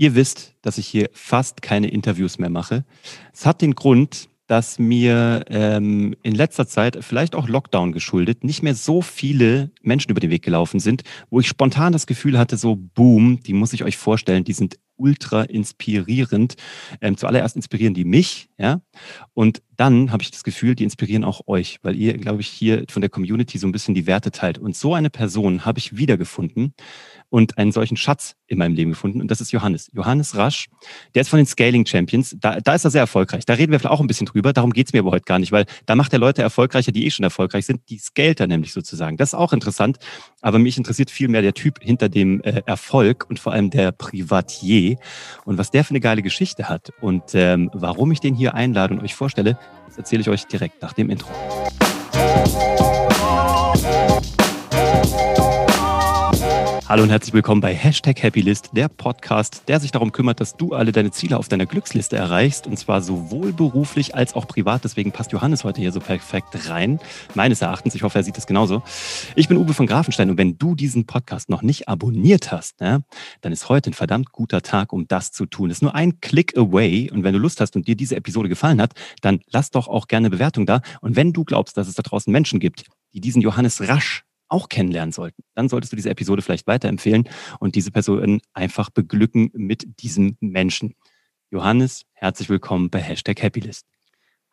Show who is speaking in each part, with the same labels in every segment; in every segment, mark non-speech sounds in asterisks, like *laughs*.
Speaker 1: Ihr wisst, dass ich hier fast keine Interviews mehr mache. Es hat den Grund, dass mir ähm, in letzter Zeit, vielleicht auch Lockdown geschuldet, nicht mehr so viele Menschen über den Weg gelaufen sind, wo ich spontan das Gefühl hatte, so boom, die muss ich euch vorstellen, die sind ultra inspirierend. Ähm, zuallererst inspirieren die mich, ja, und dann habe ich das Gefühl, die inspirieren auch euch, weil ihr, glaube ich, hier von der Community so ein bisschen die Werte teilt. Und so eine Person habe ich wiedergefunden und einen solchen Schatz in meinem Leben gefunden. Und das ist Johannes. Johannes Rasch, der ist von den Scaling Champions. Da, da ist er sehr erfolgreich. Da reden wir vielleicht auch ein bisschen drüber. Darum geht's mir aber heute gar nicht, weil da macht er Leute erfolgreicher, die eh schon erfolgreich sind. Die scaled er nämlich sozusagen. Das ist auch interessant. Aber mich interessiert viel mehr der Typ hinter dem äh, Erfolg und vor allem der Privatier und was der für eine geile Geschichte hat. Und ähm, warum ich den hier einlade und euch vorstelle, das erzähle ich euch direkt nach dem Intro. Hallo und herzlich willkommen bei Hashtag Happylist, der Podcast, der sich darum kümmert, dass du alle deine Ziele auf deiner Glücksliste erreichst und zwar sowohl beruflich als auch privat. Deswegen passt Johannes heute hier so perfekt rein, meines Erachtens. Ich hoffe, er sieht das genauso. Ich bin Uwe von Grafenstein und wenn du diesen Podcast noch nicht abonniert hast, ne, dann ist heute ein verdammt guter Tag, um das zu tun. Es ist nur ein Click away und wenn du Lust hast und dir diese Episode gefallen hat, dann lass doch auch gerne Bewertung da. Und wenn du glaubst, dass es da draußen Menschen gibt, die diesen Johannes rasch auch kennenlernen sollten, dann solltest du diese Episode vielleicht weiterempfehlen und diese Person einfach beglücken mit diesem Menschen. Johannes, herzlich willkommen bei Hashtag Happylist.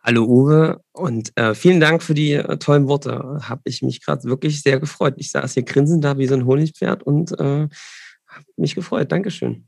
Speaker 2: Hallo Uwe und äh, vielen Dank für die äh, tollen Worte. Habe ich mich gerade wirklich sehr gefreut. Ich saß hier grinsend da wie so ein Honigpferd und äh, habe mich gefreut. Dankeschön.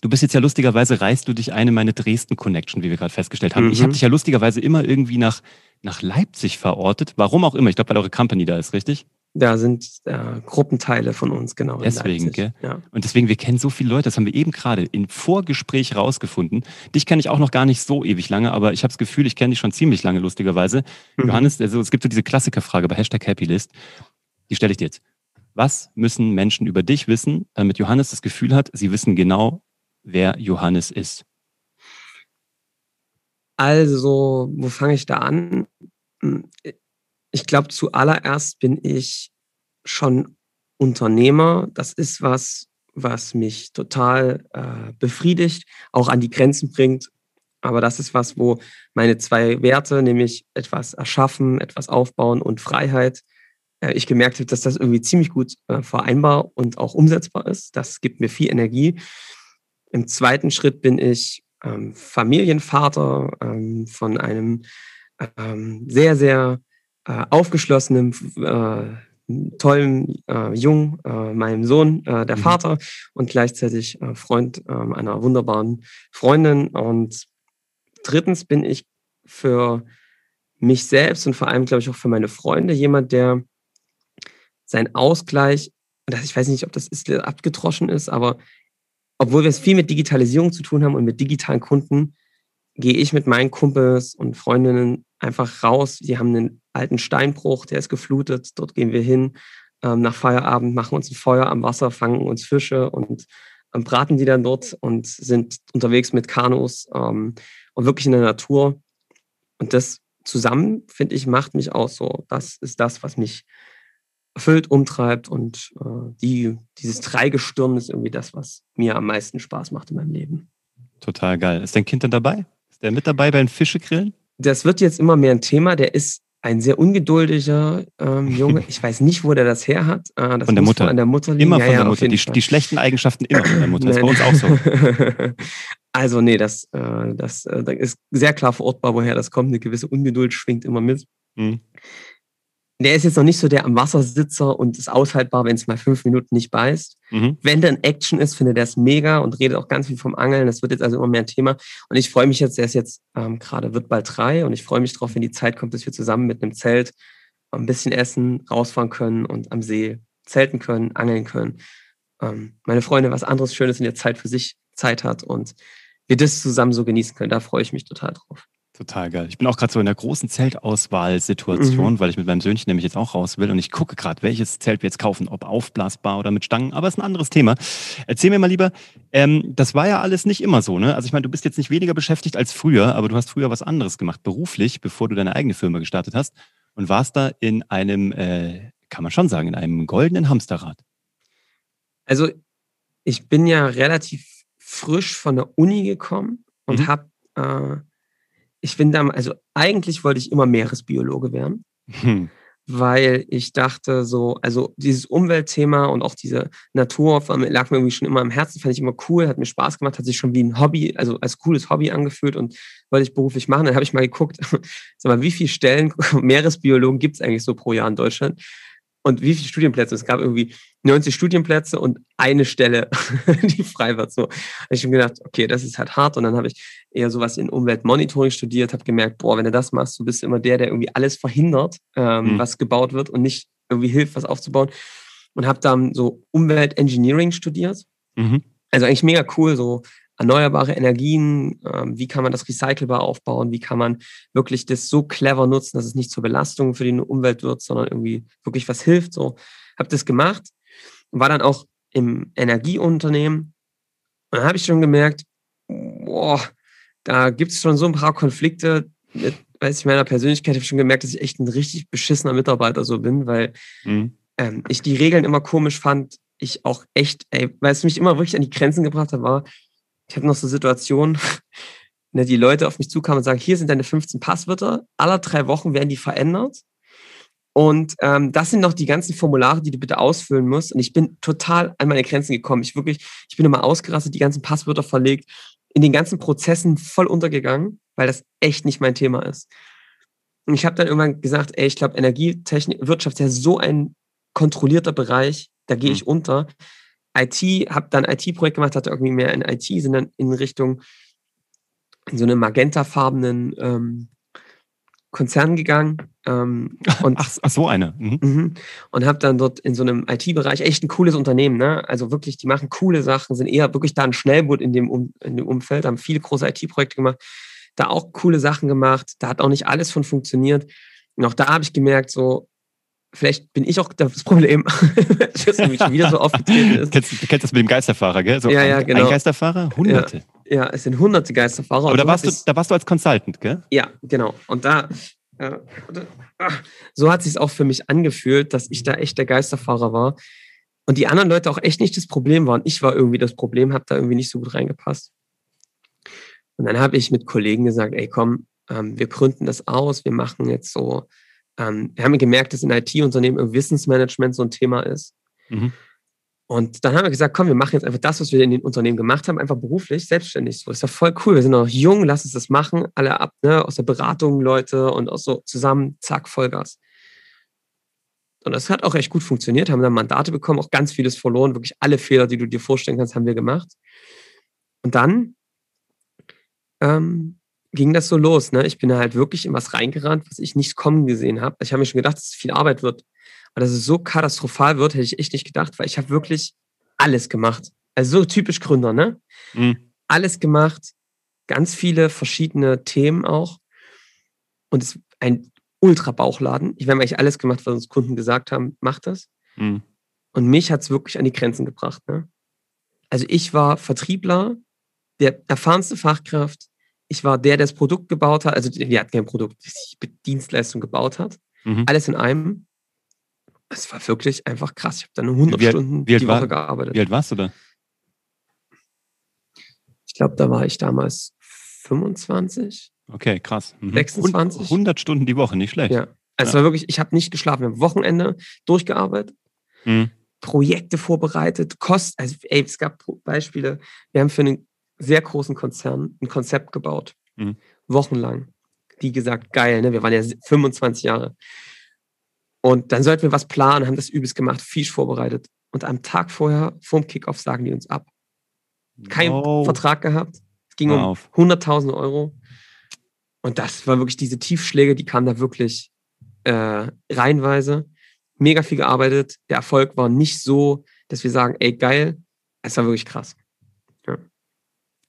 Speaker 1: Du bist jetzt ja lustigerweise, reist du dich eine meine Dresden-Connection, wie wir gerade festgestellt haben. Mhm. Ich habe dich ja lustigerweise immer irgendwie nach, nach Leipzig verortet. Warum auch immer. Ich glaube, weil eure Company da ist, richtig?
Speaker 2: Da sind äh, Gruppenteile von uns, genau.
Speaker 1: Deswegen, gell? Ja. Und deswegen, wir kennen so viele Leute, das haben wir eben gerade im Vorgespräch rausgefunden. Dich kenne ich auch noch gar nicht so ewig lange, aber ich habe das Gefühl, ich kenne dich schon ziemlich lange, lustigerweise. Mhm. Johannes, also es gibt so diese Klassikerfrage bei Hashtag Happylist. Die stelle ich dir jetzt. Was müssen Menschen über dich wissen, damit Johannes das Gefühl hat, sie wissen genau, wer Johannes ist?
Speaker 2: Also, wo fange ich da an? Ich glaube, zuallererst bin ich schon Unternehmer. Das ist was, was mich total äh, befriedigt, auch an die Grenzen bringt. Aber das ist was, wo meine zwei Werte, nämlich etwas erschaffen, etwas aufbauen und Freiheit, äh, ich gemerkt habe, dass das irgendwie ziemlich gut äh, vereinbar und auch umsetzbar ist. Das gibt mir viel Energie. Im zweiten Schritt bin ich ähm, Familienvater ähm, von einem ähm, sehr, sehr äh, aufgeschlossenem, äh, tollen äh, Jungen, äh, meinem Sohn, äh, der mhm. Vater und gleichzeitig Freund äh, einer wunderbaren Freundin. Und drittens bin ich für mich selbst und vor allem, glaube ich, auch für meine Freunde jemand, der sein Ausgleich, das, ich weiß nicht, ob das ist, abgedroschen ist, aber obwohl wir es viel mit Digitalisierung zu tun haben und mit digitalen Kunden, gehe ich mit meinen Kumpels und Freundinnen einfach raus. Die haben einen alten Steinbruch, der ist geflutet. Dort gehen wir hin ähm, nach Feierabend, machen uns ein Feuer am Wasser, fangen uns Fische und ähm, braten die dann dort und sind unterwegs mit Kanus ähm, und wirklich in der Natur. Und das zusammen, finde ich, macht mich auch so. Das ist das, was mich erfüllt, umtreibt und äh, die, dieses Dreigestirn ist irgendwie das, was mir am meisten Spaß macht in meinem Leben.
Speaker 1: Total geil. Ist dein Kind dann dabei? Ist der mit dabei beim Fischegrillen?
Speaker 2: Das wird jetzt immer mehr ein Thema. Der ist ein sehr ungeduldiger ähm, Junge. *laughs* Ich weiß nicht, wo der das her hat.
Speaker 1: Äh, das von der Mutter.
Speaker 2: An der Mutter
Speaker 1: liegen. Immer von ja, der Mutter. Die, die, schlechten Eigenschaften immer von der Mutter. Das ist bei uns auch so. *laughs*
Speaker 2: also nee, das, äh, das, äh, das ist sehr klar verortbar, woher das kommt. Eine gewisse Ungeduld schwingt immer mit. Mhm der ist jetzt noch nicht so der am Wassersitzer und ist aushaltbar, wenn es mal fünf Minuten nicht beißt. Mhm. Wenn dann Action ist, findet er es mega und redet auch ganz viel vom Angeln. Das wird jetzt also immer mehr ein Thema. Und ich freue mich jetzt, der ist jetzt ähm, gerade, wird bald drei und ich freue mich drauf, wenn die Zeit kommt, dass wir zusammen mit einem Zelt ein bisschen essen, rausfahren können und am See zelten können, angeln können. Ähm, meine Freunde was anderes Schönes in der Zeit für sich Zeit hat und wir das zusammen so genießen können. Da freue ich mich total drauf.
Speaker 1: Total geil. Ich bin auch gerade so in der großen Zeltauswahlsituation, mhm. weil ich mit meinem Söhnchen nämlich jetzt auch raus will und ich gucke gerade, welches Zelt wir jetzt kaufen, ob aufblasbar oder mit Stangen, aber ist ein anderes Thema. Erzähl mir mal lieber, ähm, das war ja alles nicht immer so, ne? Also ich meine, du bist jetzt nicht weniger beschäftigt als früher, aber du hast früher was anderes gemacht, beruflich, bevor du deine eigene Firma gestartet hast und warst da in einem, äh, kann man schon sagen, in einem goldenen Hamsterrad.
Speaker 2: Also ich bin ja relativ frisch von der Uni gekommen und mhm. habe, äh, ich bin da, also eigentlich wollte ich immer Meeresbiologe werden. Hm weil ich dachte so, also dieses Umweltthema und auch diese Natur lag mir irgendwie schon immer am Herzen, fand ich immer cool, hat mir Spaß gemacht, hat sich schon wie ein Hobby, also als cooles Hobby angefühlt und wollte ich beruflich machen. Dann habe ich mal geguckt, *laughs* sag mal, wie viele Stellen *laughs* Meeresbiologen gibt es eigentlich so pro Jahr in Deutschland? Und wie viele Studienplätze? Es gab irgendwie 90 Studienplätze und eine Stelle, *laughs* die frei war. So, habe ich schon gedacht, okay, das ist halt hart. Und dann habe ich eher sowas in Umweltmonitoring studiert, habe gemerkt, boah, wenn du das machst, du bist immer der, der irgendwie alles verhindert, ähm, mhm. was gebaut wird und nicht irgendwie hilft, was aufzubauen. Und habe dann so Umweltengineering studiert. Mhm. Also eigentlich mega cool, so erneuerbare Energien, ähm, wie kann man das recycelbar aufbauen, wie kann man wirklich das so clever nutzen, dass es nicht zur Belastung für die Umwelt wird, sondern irgendwie wirklich was hilft. So, habe das gemacht, war dann auch im Energieunternehmen und dann habe ich schon gemerkt, boah, da gibt es schon so ein paar Konflikte. Mit, weiß ich, meiner Persönlichkeit habe ich schon gemerkt, dass ich echt ein richtig beschissener Mitarbeiter so bin, weil mhm. ähm, ich die Regeln immer komisch fand. Ich auch echt, ey, weil es mich immer wirklich an die Grenzen gebracht hat, war, ich habe noch so Situationen, *laughs* ne, die Leute auf mich zukamen und sagen, hier sind deine 15 Passwörter, alle drei Wochen werden die verändert. Und ähm, das sind noch die ganzen Formulare, die du bitte ausfüllen musst. Und ich bin total an meine Grenzen gekommen. Ich wirklich, ich bin immer ausgerastet, die ganzen Passwörter verlegt, in den ganzen Prozessen voll untergegangen, weil das echt nicht mein Thema ist. Und ich habe dann irgendwann gesagt, ey, ich glaube, Energietechnik, Wirtschaft ist ja so ein kontrollierter Bereich, da gehe mhm. ich unter. IT, habe dann IT-Projekt gemacht, hatte irgendwie mehr in IT, sind dann in Richtung in so einem magentafarbenen ähm, Konzern gegangen. Ähm, *laughs*
Speaker 1: und, ach, ach, so eine.
Speaker 2: Mhm. Mhm, und habe dann dort in so einem IT-Bereich echt ein cooles Unternehmen. Ne? Also wirklich, die machen coole Sachen, sind eher wirklich da ein Schnellboot in dem, um, in dem Umfeld, haben viele große IT-Projekte gemacht, da auch coole Sachen gemacht. Da hat auch nicht alles von funktioniert. Und auch da habe ich gemerkt, so, vielleicht bin ich auch das Problem, *laughs* dass mich wieder so *laughs* aufgetreten ist.
Speaker 1: Kennst, du kennst das mit dem Geisterfahrer, gell?
Speaker 2: So ja, ja, genau.
Speaker 1: Ein Geisterfahrer, hunderte.
Speaker 2: Ja, ja, es sind hunderte Geisterfahrer.
Speaker 1: Aber da warst, du, da warst du als Consultant, gell?
Speaker 2: Ja, genau. Und da, äh, so hat sich auch für mich angefühlt, dass ich da echt der Geisterfahrer war. Und die anderen Leute auch echt nicht das Problem waren. Ich war irgendwie das Problem, habe da irgendwie nicht so gut reingepasst. Und dann habe ich mit Kollegen gesagt, ey komm, ähm, wir gründen das aus, wir machen jetzt so ähm, wir haben gemerkt, dass in IT-Unternehmen Wissensmanagement so ein Thema ist. Mhm. Und dann haben wir gesagt, komm, wir machen jetzt einfach das, was wir in den Unternehmen gemacht haben, einfach beruflich, selbstständig. So ist ja voll cool. Wir sind noch jung, lass uns das machen, alle ab, ne, aus der Beratung Leute und auch so zusammen, zack, Vollgas. Und das hat auch echt gut funktioniert, haben dann Mandate bekommen, auch ganz vieles verloren, wirklich alle Fehler, die du dir vorstellen kannst, haben wir gemacht. Und dann ähm, ging das so los. Ne? Ich bin halt wirklich in was reingerannt, was ich nicht kommen gesehen habe. Ich habe mir schon gedacht, dass es viel Arbeit wird. Aber dass es so katastrophal wird, hätte ich echt nicht gedacht, weil ich habe wirklich alles gemacht. Also so typisch Gründer, ne? Mhm. Alles gemacht, ganz viele verschiedene Themen auch. Und es ist ein Ultra-Bauchladen. Ich habe eigentlich alles gemacht, was uns Kunden gesagt haben, mach das. Mhm. Und mich hat es wirklich an die Grenzen gebracht. Ne? Also ich war Vertriebler, der erfahrenste Fachkraft, ich war der, der das Produkt gebaut hat, also wir hatten kein Produkt, die Dienstleistung gebaut hat. Mhm. Alles in einem. Es war wirklich einfach krass. Ich habe dann 100
Speaker 1: wie,
Speaker 2: Stunden
Speaker 1: wie die Woche war, gearbeitet. Wie alt warst du da?
Speaker 2: Ich glaube, da war ich damals 25.
Speaker 1: Okay, krass.
Speaker 2: Mhm. 26.
Speaker 1: 100 Stunden die Woche, nicht schlecht.
Speaker 2: Ja. Also ja. es war wirklich, ich habe nicht geschlafen. Am Wochenende durchgearbeitet, mhm. Projekte vorbereitet, Kost, also ey, es gab Beispiele. Wir haben für einen sehr großen Konzern ein Konzept gebaut. Mhm. Wochenlang. Die gesagt, geil, ne? Wir waren ja 25 Jahre. Und dann sollten wir was planen, haben das übelst gemacht, fisch vorbereitet. Und am Tag vorher, vorm Kickoff, sagen die uns ab. Kein oh. Vertrag gehabt. Es ging um 100.000 Euro. Und das war wirklich diese Tiefschläge, die kamen da wirklich äh, reihenweise. Mega viel gearbeitet. Der Erfolg war nicht so, dass wir sagen, ey, geil. Es war wirklich krass.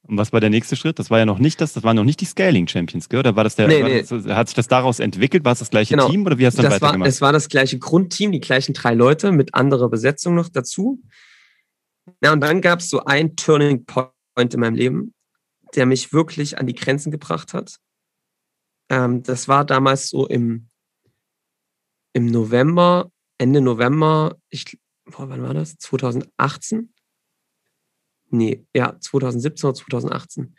Speaker 1: Und was war der nächste Schritt? Das war ja noch nicht das, das waren noch nicht die Scaling Champions, gell? Oder war das der, nee, nee. Das, hat sich das daraus entwickelt? War es das gleiche genau. Team oder wie hast du
Speaker 2: das
Speaker 1: dann weitergemacht?
Speaker 2: War, es war das gleiche Grundteam, die gleichen drei Leute mit anderer Besetzung noch dazu. Ja, und dann gab es so ein Turning Point in meinem Leben, der mich wirklich an die Grenzen gebracht hat. Ähm, das war damals so im, im November, Ende November, ich, boah, wann war das? 2018 nee, ja, 2017 oder 2018.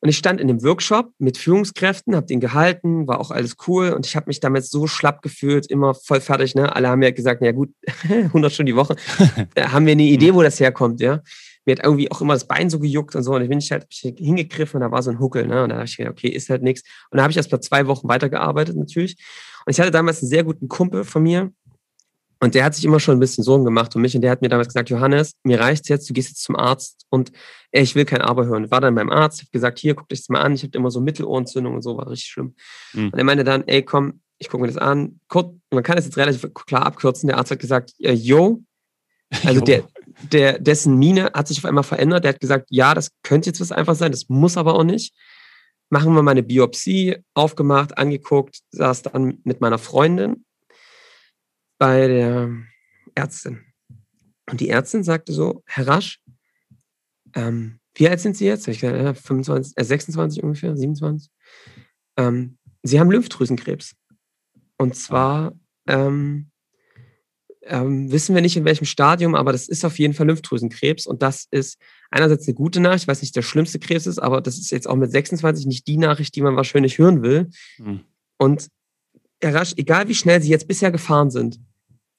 Speaker 2: Und ich stand in dem Workshop mit Führungskräften, habe den gehalten, war auch alles cool und ich habe mich damit so schlapp gefühlt, immer voll fertig. Ne? Alle haben mir gesagt, ja gut, *laughs* 100 Stunden die Woche, *laughs* da haben wir eine Idee, wo das herkommt, ja. Mir hat irgendwie auch immer das Bein so gejuckt und so und ich bin ich halt hingegriffen und da war so ein Huckel, ne? Und da habe ich gedacht, okay, ist halt nichts. Und da habe ich erst mal zwei Wochen weitergearbeitet natürlich. Und ich hatte damals einen sehr guten Kumpel von mir, und der hat sich immer schon ein bisschen Sorgen gemacht um mich und der hat mir damals gesagt, Johannes, mir reicht's jetzt, du gehst jetzt zum Arzt und ey, ich will kein Aber hören. War dann beim Arzt, hab gesagt, hier, guck dich das mal an, ich habe immer so Mittelohrentzündung und so, war richtig schlimm. Mhm. Und er meinte dann, ey, komm, ich gucke mir das an. Kurz, man kann das jetzt relativ klar abkürzen. Der Arzt hat gesagt, äh, yo, *laughs* also der, der, dessen Mine hat sich auf einmal verändert. Der hat gesagt, ja, das könnte jetzt was einfach sein, das muss aber auch nicht. Machen wir mal eine Biopsie, aufgemacht, angeguckt, saß dann mit meiner Freundin bei der Ärztin. Und die Ärztin sagte so, Herr Rasch, ähm, wie alt sind Sie jetzt? Ich gesagt, äh, 25, äh, 26 ungefähr, 27. Ähm, Sie haben Lymphdrüsenkrebs. Und zwar ähm, ähm, wissen wir nicht in welchem Stadium, aber das ist auf jeden Fall Lymphdrüsenkrebs. Und das ist einerseits eine gute Nachricht, ich weiß nicht, der schlimmste Krebs ist, aber das ist jetzt auch mit 26 nicht die Nachricht, die man wahrscheinlich hören will. Mhm. Und Herr Rasch, egal wie schnell Sie jetzt bisher gefahren sind,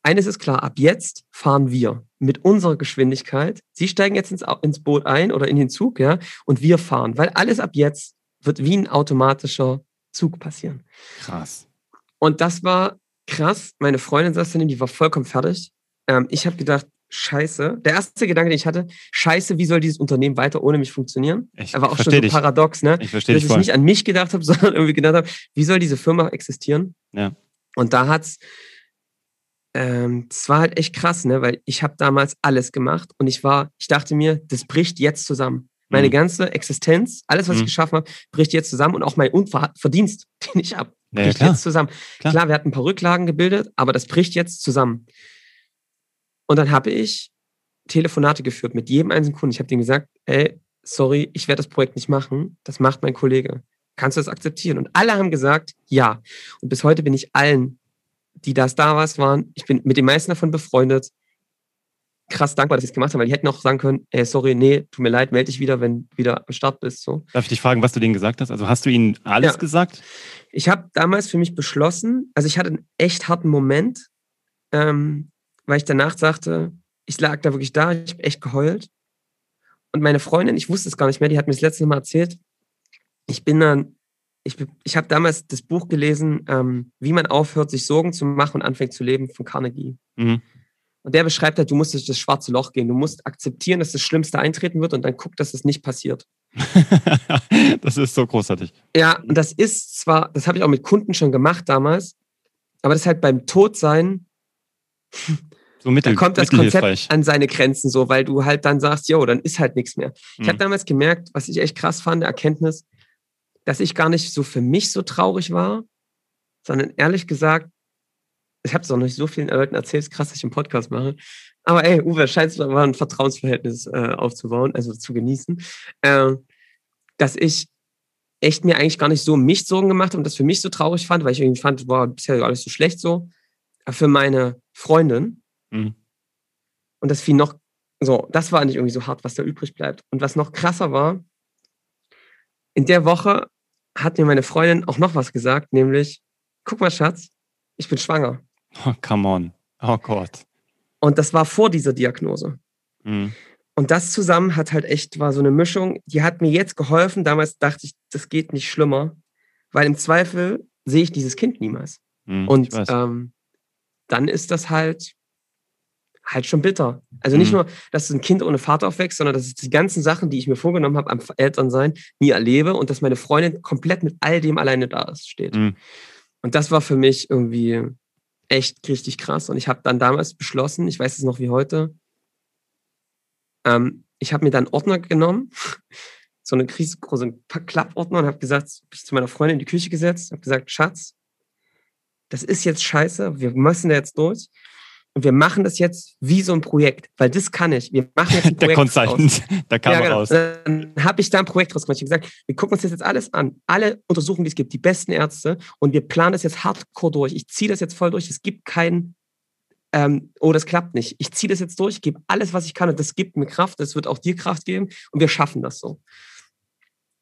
Speaker 2: eines ist klar, ab jetzt fahren wir mit unserer Geschwindigkeit. Sie steigen jetzt ins, ins Boot ein oder in den Zug, ja, und wir fahren, weil alles ab jetzt wird wie ein automatischer Zug passieren.
Speaker 1: Krass.
Speaker 2: Und das war krass. Meine Freundin saß daneben, die war vollkommen fertig. Ähm, ich habe gedacht, Scheiße. Der erste Gedanke, den ich hatte, Scheiße, wie soll dieses Unternehmen weiter ohne mich funktionieren? Ich er war auch schon so dich. paradox, ne?
Speaker 1: Ich verstehe
Speaker 2: Dass ich voll. nicht an mich gedacht habe, *laughs* sondern irgendwie gedacht habe, wie soll diese Firma existieren?
Speaker 1: Ja.
Speaker 2: Und da hat's ähm, das war halt echt krass, ne? weil ich habe damals alles gemacht und ich war, ich dachte mir, das bricht jetzt zusammen. Meine mhm. ganze Existenz, alles, was mhm. ich geschaffen habe, bricht jetzt zusammen und auch mein Verdienst, *laughs* den ich habe, bricht ja, jetzt zusammen. Klar. klar, wir hatten ein paar Rücklagen gebildet, aber das bricht jetzt zusammen. Und dann habe ich Telefonate geführt mit jedem einzelnen Kunden. Ich habe denen gesagt, ey, sorry, ich werde das Projekt nicht machen. Das macht mein Kollege. Kannst du das akzeptieren? Und alle haben gesagt, ja. Und bis heute bin ich allen die das damals waren. Ich bin mit den meisten davon befreundet. Krass dankbar, dass sie es gemacht haben, weil die hätten auch sagen können, ey, sorry, nee, tut mir leid, melde dich wieder, wenn du wieder am Start bist. So.
Speaker 1: Darf ich dich fragen, was du denen gesagt hast? Also hast du ihnen alles ja. gesagt?
Speaker 2: Ich habe damals für mich beschlossen, also ich hatte einen echt harten Moment, ähm, weil ich danach sagte, ich lag da wirklich da, ich habe echt geheult. Und meine Freundin, ich wusste es gar nicht mehr, die hat mir das letzte Mal erzählt, ich bin dann ich, ich habe damals das Buch gelesen, ähm, wie man aufhört, sich Sorgen zu machen und anfängt zu leben von Carnegie. Mhm. Und der beschreibt halt, du musst durch das schwarze Loch gehen. Du musst akzeptieren, dass das Schlimmste eintreten wird und dann guck, dass es das nicht passiert. *laughs*
Speaker 1: das ist so großartig.
Speaker 2: Ja, und das ist zwar, das habe ich auch mit Kunden schon gemacht damals, aber das ist halt beim Todsein,
Speaker 1: so mittel,
Speaker 2: da kommt das Konzept an seine Grenzen so, weil du halt dann sagst, jo, dann ist halt nichts mehr. Ich mhm. habe damals gemerkt, was ich echt krass fand, Erkenntnis, dass ich gar nicht so für mich so traurig war, sondern ehrlich gesagt, ich habe es auch nicht so vielen Leuten erzählt, ist krass, dass ich einen Podcast mache. Aber ey, Uwe, scheint es mal ein Vertrauensverhältnis äh, aufzubauen, also zu genießen, äh, dass ich echt mir eigentlich gar nicht so mich Sorgen gemacht habe und das für mich so traurig fand, weil ich irgendwie fand, boah, bisher alles so schlecht so. Aber für meine Freundin. Mhm. Und das fiel noch, so, das war nicht irgendwie so hart, was da übrig bleibt. Und was noch krasser war, in der Woche hat mir meine Freundin auch noch was gesagt, nämlich, guck mal, Schatz, ich bin schwanger.
Speaker 1: Oh, come on. Oh Gott.
Speaker 2: Und das war vor dieser Diagnose. Mhm. Und das zusammen hat halt echt, war so eine Mischung, die hat mir jetzt geholfen. Damals dachte ich, das geht nicht schlimmer, weil im Zweifel sehe ich dieses Kind niemals. Mhm, und ähm, dann ist das halt halt schon bitter. Also nicht mhm. nur, dass ein Kind ohne Vater aufwächst, sondern dass ich die ganzen Sachen, die ich mir vorgenommen habe am Elternsein, nie erlebe und dass meine Freundin komplett mit all dem alleine da ist, steht. Mhm. Und das war für mich irgendwie echt richtig krass. Und ich habe dann damals beschlossen, ich weiß es noch wie heute, ähm, ich habe mir dann Ordner genommen, *laughs* so eine riesengroße Klappordner und habe gesagt, bin ich zu meiner Freundin in die Küche gesetzt, habe gesagt, Schatz, das ist jetzt scheiße, wir müssen da jetzt durch. Und wir machen das jetzt wie so ein Projekt, weil das kann ich. Wir machen jetzt ein *laughs*
Speaker 1: Projekt Der Consultant, *laughs* da kam ja, genau. raus.
Speaker 2: Dann habe ich da ein Projekt rausgemacht. Ich habe gesagt, wir gucken uns das jetzt alles an. Alle Untersuchungen, die es gibt, die besten Ärzte. Und wir planen das jetzt hardcore durch. Ich ziehe das jetzt voll durch. Es gibt keinen, ähm, oh, das klappt nicht. Ich ziehe das jetzt durch, ich gebe alles, was ich kann und das gibt mir Kraft, das wird auch dir Kraft geben und wir schaffen das so.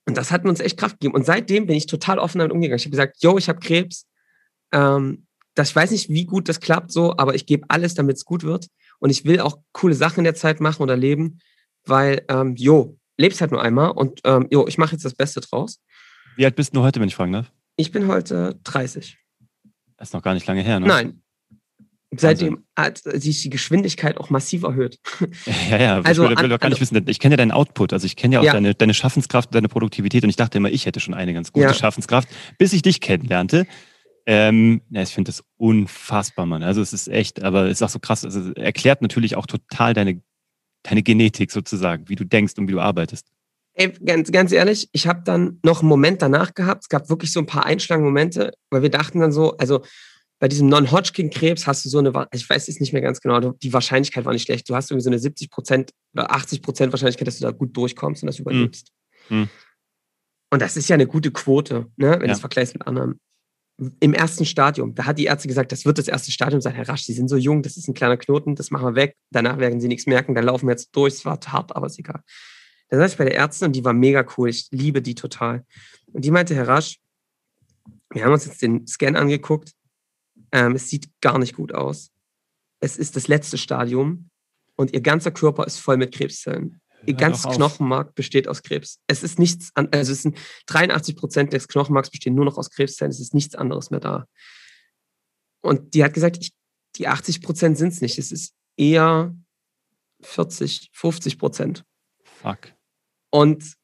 Speaker 2: Und das hat uns echt Kraft gegeben. Und seitdem bin ich total offen damit umgegangen. Ich habe gesagt, yo, ich habe Krebs. Ähm, das, ich weiß nicht, wie gut das klappt so, aber ich gebe alles, damit es gut wird. Und ich will auch coole Sachen in der Zeit machen oder leben, weil, ähm, jo, lebst halt nur einmal und ähm, jo, ich mache jetzt das Beste draus.
Speaker 1: Wie alt bist du heute, wenn ich fragen darf?
Speaker 2: Ich bin heute 30.
Speaker 1: Das ist noch gar nicht lange her, ne?
Speaker 2: Nein. Seitdem hat sich die Geschwindigkeit auch massiv erhöht. *laughs*
Speaker 1: Ja, ja, also, ich will, will doch gar nicht also, wissen, ich kenne ja deinen Output, also ich kenne ja auch ja. Deine, deine Schaffenskraft, deine Produktivität und ich dachte immer, ich hätte schon eine ganz gute ja. Schaffenskraft, bis ich dich kennenlernte. Ähm, ja, ich finde das unfassbar, Mann. Also es ist echt, aber es ist auch so krass, also erklärt natürlich auch total deine, deine Genetik sozusagen, wie du denkst und wie du arbeitest.
Speaker 2: Ey, ganz, ganz ehrlich, ich habe dann noch einen Moment danach gehabt. Es gab wirklich so ein paar Einschlagmomente, weil wir dachten dann so, also bei diesem Non-Hodgkin-Krebs hast du so eine, ich weiß es nicht mehr ganz genau, die Wahrscheinlichkeit war nicht schlecht. Du hast irgendwie so eine 70 Prozent oder 80 Prozent Wahrscheinlichkeit, dass du da gut durchkommst und das hm. überlebst. Mhm. Und das ist ja eine gute Quote, ne, wenn ja. du es vergleichst mit anderen im ersten Stadium, da hat die Ärzte gesagt, das wird das erste Stadium sein. Herr Rasch, Sie sind so jung, das ist ein kleiner Knoten, das machen wir weg. Danach werden Sie nichts merken, dann laufen wir jetzt durch. Es war hart, aber ist egal. Da saß ich bei der Ärztin und die war mega cool. Ich liebe die total. Und die meinte, Herr Rasch, wir haben uns jetzt den Scan angeguckt. Ähm, es sieht gar nicht gut aus. Es ist das letzte Stadium und Ihr ganzer Körper ist voll mit Krebszellen. Ihr ganzes Knochenmark besteht aus Krebs. Es ist nichts, an, also es sind 83 Prozent des Knochenmarks bestehen nur noch aus Krebszellen. Es ist nichts anderes mehr da. Und die hat gesagt, ich, die 80 Prozent sind es nicht. Es ist eher 40, 50 Prozent.
Speaker 1: Fuck.
Speaker 2: Und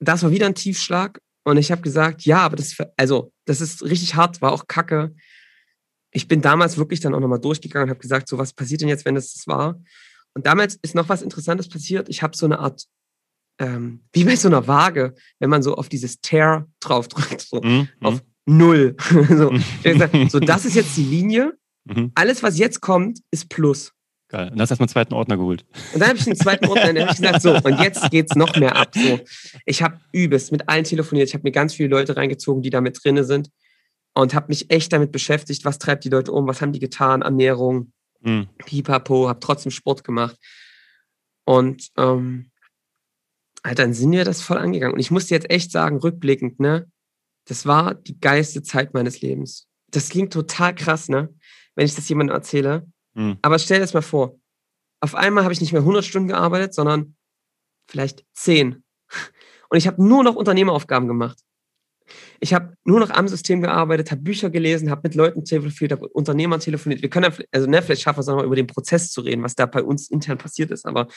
Speaker 2: das war wieder ein Tiefschlag. Und ich habe gesagt, ja, aber das, also, das ist richtig hart, war auch kacke. Ich bin damals wirklich dann auch nochmal durchgegangen und habe gesagt, so was passiert denn jetzt, wenn das das war? Und damals ist noch was Interessantes passiert. Ich habe so eine Art, ähm, wie bei so einer Waage, wenn man so auf dieses Tear draufdrückt, so mhm. auf Null. *laughs* so, gesagt, so, das ist jetzt die Linie. Mhm. Alles, was jetzt kommt, ist Plus.
Speaker 1: Geil. Und dann hast du erstmal einen zweiten Ordner geholt.
Speaker 2: Und dann habe ich einen zweiten Ordner und dann habe ich gesagt, so, und jetzt geht es noch mehr ab. So. Ich habe übelst mit allen telefoniert. Ich habe mir ganz viele Leute reingezogen, die da mit drin sind. Und habe mich echt damit beschäftigt, was treibt die Leute um, was haben die getan, Ernährung, Mhm. Pipapo, habe trotzdem Sport gemacht. Und ähm, halt, dann sind wir das voll angegangen. Und ich muss jetzt echt sagen, rückblickend, ne, das war die geilste Zeit meines Lebens. Das klingt total krass, ne, wenn ich das jemandem erzähle. Mhm. Aber stell dir das mal vor. Auf einmal habe ich nicht mehr 100 Stunden gearbeitet, sondern vielleicht 10. Und ich habe nur noch Unternehmeraufgaben gemacht. Ich habe nur noch am System gearbeitet, habe Bücher gelesen, habe mit Leuten telefoniert, habe Unternehmern telefoniert. Wir können, also ne, vielleicht schaffen wir es auch mal über den Prozess zu reden, was da bei uns intern passiert ist. Aber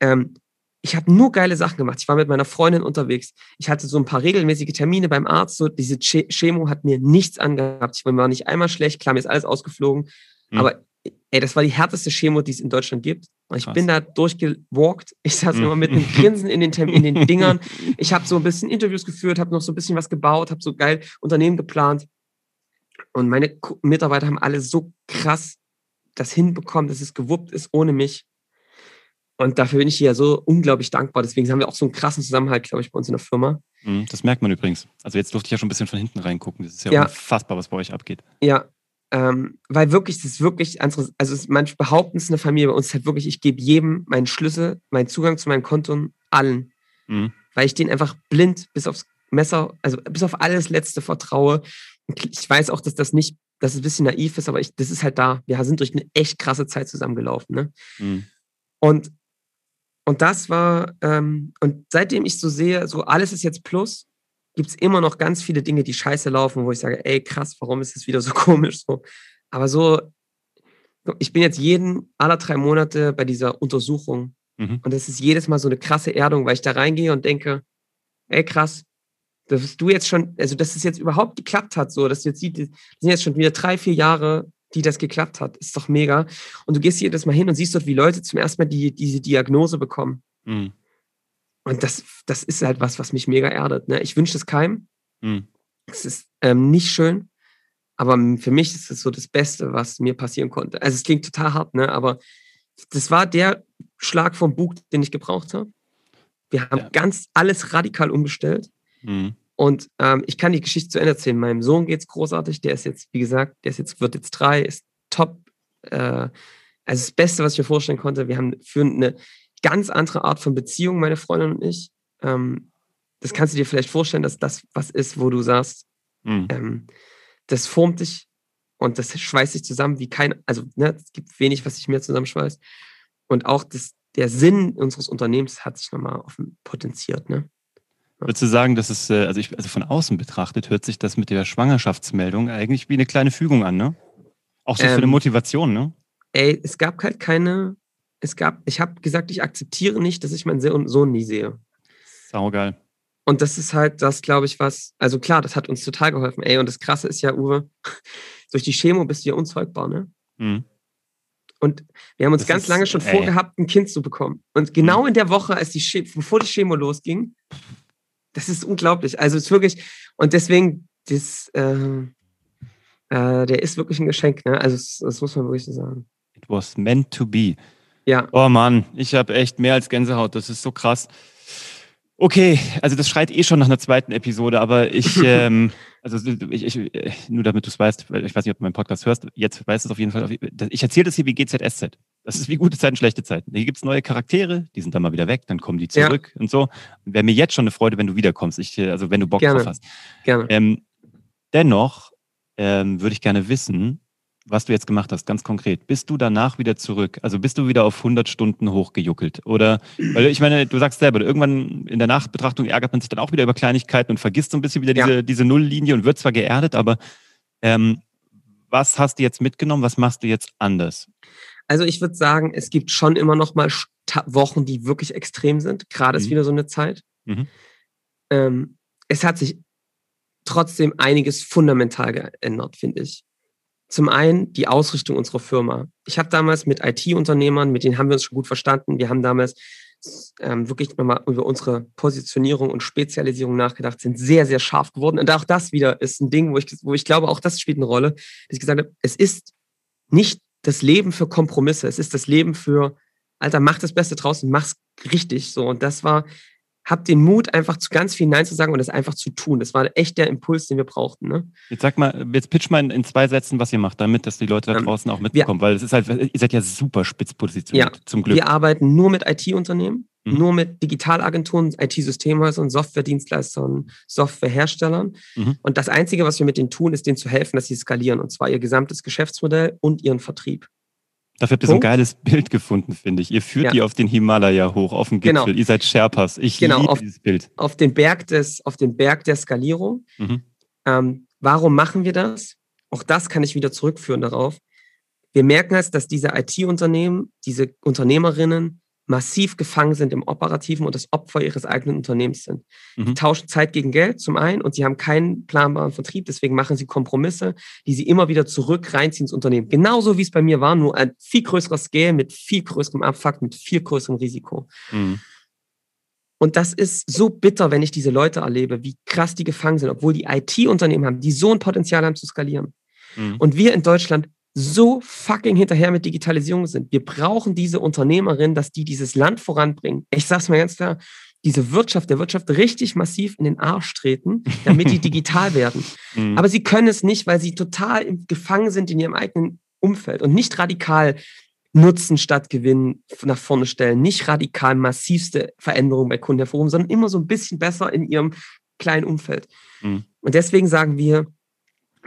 Speaker 2: ähm, ich habe nur geile Sachen gemacht. Ich war mit meiner Freundin unterwegs. Ich hatte so ein paar regelmäßige Termine beim Arzt. So diese Chemo hat mir nichts angehabt. Ich war nicht einmal schlecht. Klar, mir ist alles ausgeflogen. Mhm. Aber ey, das war die härteste Chemo, die es in Deutschland gibt. Und ich Krass. bin da durchgewalkt. Ich saß immer mit einem. *laughs* Grinsen in den, in den Dingern. Ich habe so ein bisschen Interviews geführt, habe noch so ein bisschen was gebaut, habe so geil Unternehmen geplant. Und meine Mitarbeiter haben alle so krass das hinbekommen, dass es gewuppt ist ohne mich. Und dafür bin ich hier so unglaublich dankbar. Deswegen haben wir auch so einen krassen Zusammenhalt, glaube ich, bei uns in der Firma.
Speaker 1: Mhm, das merkt man übrigens. Also jetzt durfte ich ja schon ein bisschen von hinten reingucken. Das ist ja, ja. unfassbar, was bei euch abgeht.
Speaker 2: Ja, ähm, weil wirklich, das ist wirklich, also manche behaupten es in der Familie, bei uns ist halt wirklich, ich gebe jedem meinen Schlüssel, meinen Zugang zu meinen Konten, allen. Mhm. Weil ich denen einfach blind bis aufs Messer, also bis auf alles Letzte vertraue. Ich weiß auch, dass das nicht, dass es ein bisschen naiv ist, aber ich, das ist halt da. Wir sind durch eine echt krasse Zeit zusammengelaufen. Ne? Mhm. Und, und das war, ähm, und seitdem ich so sehe, so alles ist jetzt Plus, gibt es immer noch ganz viele Dinge, die scheiße laufen, wo ich sage, ey, krass, warum ist es wieder so *laughs* komisch? So. Aber so, ich bin jetzt jeden aller drei Monate bei dieser Untersuchung. Mhm. Und das ist jedes Mal so eine krasse Erdung, weil ich da reingehe und denke, ey, krass, dass du jetzt schon, also dass es jetzt überhaupt geklappt hat, so, dass du jetzt siehst, das sind jetzt schon wieder drei, vier Jahre, die das geklappt hat. Ist doch mega. Und du gehst jedes Mal hin und siehst dort, wie Leute zum ersten Mal die, diese Diagnose bekommen. Mhm. Und das, das ist halt was, was mich mega erdet. Ne? Ich wünsche es keinem. Mhm. Es ist ähm, nicht schön, aber für mich ist es so das Beste, was mir passieren konnte. Also es klingt total hart, ne? aber das war der Schlag vom Bug, den ich gebraucht habe. Wir haben ja. ganz alles radikal umgestellt. Mhm. Und ähm, ich kann die Geschichte zu Ende erzählen. Meinem Sohn geht es großartig. Der ist jetzt, wie gesagt, der ist jetzt, wird jetzt drei, ist top äh, also das Beste, was ich mir vorstellen konnte. Wir haben für eine ganz andere Art von Beziehung, meine Freundin und ich. Ähm, das kannst du dir vielleicht vorstellen, dass das was ist, wo du sagst, mhm. ähm, das formt dich und das schweißt sich zusammen wie kein, also ne, es gibt wenig, was sich mehr zusammenschweißt. Und auch das, der Sinn unseres Unternehmens hat sich nochmal potenziert. Ne?
Speaker 1: Würdest du sagen, dass es, äh, also, ich, also von außen betrachtet, hört sich das mit der Schwangerschaftsmeldung eigentlich wie eine kleine Fügung an, ne? Auch so ähm, für eine ähm, Motivation, ne?
Speaker 2: Ey, es gab halt keine, es gab, ich habe gesagt, ich akzeptiere nicht, dass ich meinen Sohn nie sehe.
Speaker 1: Saugeil.
Speaker 2: Und das ist halt das, glaube ich, was, also klar, das hat uns total geholfen. Ey, und das Krasse ist ja, Uwe, *laughs* durch die Chemo bist du ja unzeugbar, ne? Mhm. Und wir haben uns das ganz ist, lange schon ey. vorgehabt, ein Kind zu bekommen. Und genau mhm. in der Woche, als die bevor die Chemo losging, das ist unglaublich. Also es ist wirklich, und deswegen, das, äh, äh, der ist wirklich ein Geschenk, ne? Also das, das muss man wirklich so sagen.
Speaker 1: It was meant to be.
Speaker 2: Ja.
Speaker 1: Oh Mann, ich habe echt mehr als Gänsehaut. Das ist so krass. Okay, also das schreit eh schon nach einer zweiten Episode, aber ich, *laughs* ähm, also ich, ich, nur damit du es weißt, weil ich weiß nicht, ob du meinen Podcast hörst, jetzt weißt du es auf jeden Fall. Ich erzähle das hier wie GZSZ. Das ist wie gute Zeiten, schlechte Zeiten. Hier gibt's neue Charaktere, die sind dann mal wieder weg, dann kommen die zurück ja. und so. Wäre mir jetzt schon eine Freude, wenn du wiederkommst. Ich, also wenn du Bock
Speaker 2: gerne.
Speaker 1: drauf hast.
Speaker 2: Gerne.
Speaker 1: Ähm, dennoch ähm, würde ich gerne wissen, was du jetzt gemacht hast, ganz konkret. Bist du danach wieder zurück? Also bist du wieder auf 100 Stunden hochgejuckelt? Oder, weil ich meine, du sagst selber, irgendwann in der Nachbetrachtung ärgert man sich dann auch wieder über Kleinigkeiten und vergisst so ein bisschen wieder diese, ja. diese Nulllinie und wird zwar geerdet, aber ähm, was hast du jetzt mitgenommen? Was machst du jetzt anders?
Speaker 2: Also ich würde sagen, es gibt schon immer noch mal Wochen, die wirklich extrem sind. Gerade mhm. ist wieder so eine Zeit. Mhm. Ähm, es hat sich trotzdem einiges fundamental geändert, finde ich. Zum einen die Ausrichtung unserer Firma. Ich habe damals mit IT-Unternehmern, mit denen haben wir uns schon gut verstanden. Wir haben damals ähm, wirklich nochmal über unsere Positionierung und Spezialisierung nachgedacht, sind sehr, sehr scharf geworden. Und auch das wieder ist ein Ding, wo ich, wo ich glaube, auch das spielt eine Rolle, dass ich gesagt habe, es ist nicht das Leben für Kompromisse, es ist das Leben für, Alter, mach das Beste draußen, mach's richtig so. Und das war hab den Mut, einfach zu ganz viel Nein zu sagen und das einfach zu tun. Das war echt der Impuls, den wir brauchten. Ne?
Speaker 1: Jetzt sag mal, jetzt pitch mal in, in, zwei Sätzen, was ihr macht, damit dass die Leute da ähm, draußen auch mitbekommen, wir, weil es ist halt, ihr seid ja super spitz positioniert, ja, zum Glück.
Speaker 2: Wir arbeiten nur mit IT-Unternehmen, mhm. nur mit Digitalagenturen, IT-Systemhäusern, Softwaredienstleistern, Softwareherstellern. Mhm. Und das Einzige, was wir mit denen tun, ist denen zu helfen, dass sie skalieren, und zwar ihr gesamtes Geschäftsmodell und ihren Vertrieb.
Speaker 1: Dafür habt ihr so ein geiles Bild gefunden, finde ich. Ihr führt ja. die auf den Himalaya hoch, auf den Gipfel. Genau. Ihr seid Sherpas. Ich genau, liebe
Speaker 2: auf,
Speaker 1: dieses Bild.
Speaker 2: Auf den Berg des, auf den Berg der Skalierung. Mhm. Ähm, warum machen wir das? Auch das kann ich wieder zurückführen darauf. Wir merken jetzt, dass diese IT-Unternehmen, diese Unternehmerinnen massiv gefangen sind im Operativen und das Opfer ihres eigenen Unternehmens sind. Mhm. Die tauschen Zeit gegen Geld zum einen und sie haben keinen planbaren Vertrieb, deswegen machen sie Kompromisse, die sie immer wieder zurück reinziehen ins Unternehmen. Genauso wie es bei mir war, nur ein viel größerer Scale mit viel größerem Abfuck, mit viel größerem Risiko. Mhm. Und das ist so bitter, wenn ich diese Leute erlebe, wie krass die gefangen sind, obwohl die IT-Unternehmen haben, die so ein Potenzial haben zu skalieren. Mhm. Und wir in Deutschland so fucking hinterher mit Digitalisierung sind. Wir brauchen diese Unternehmerinnen, dass die dieses Land voranbringen. Ich sag's mal ganz klar, diese Wirtschaft, der Wirtschaft richtig massiv in den Arsch treten, damit die *laughs* digital werden. Mhm. Aber sie können es nicht, weil sie total gefangen sind in ihrem eigenen Umfeld und nicht radikal Nutzen statt Gewinn nach vorne stellen, nicht radikal massivste Veränderungen bei Kunden hervorrufen, sondern immer so ein bisschen besser in ihrem kleinen Umfeld. Mhm. Und deswegen sagen wir,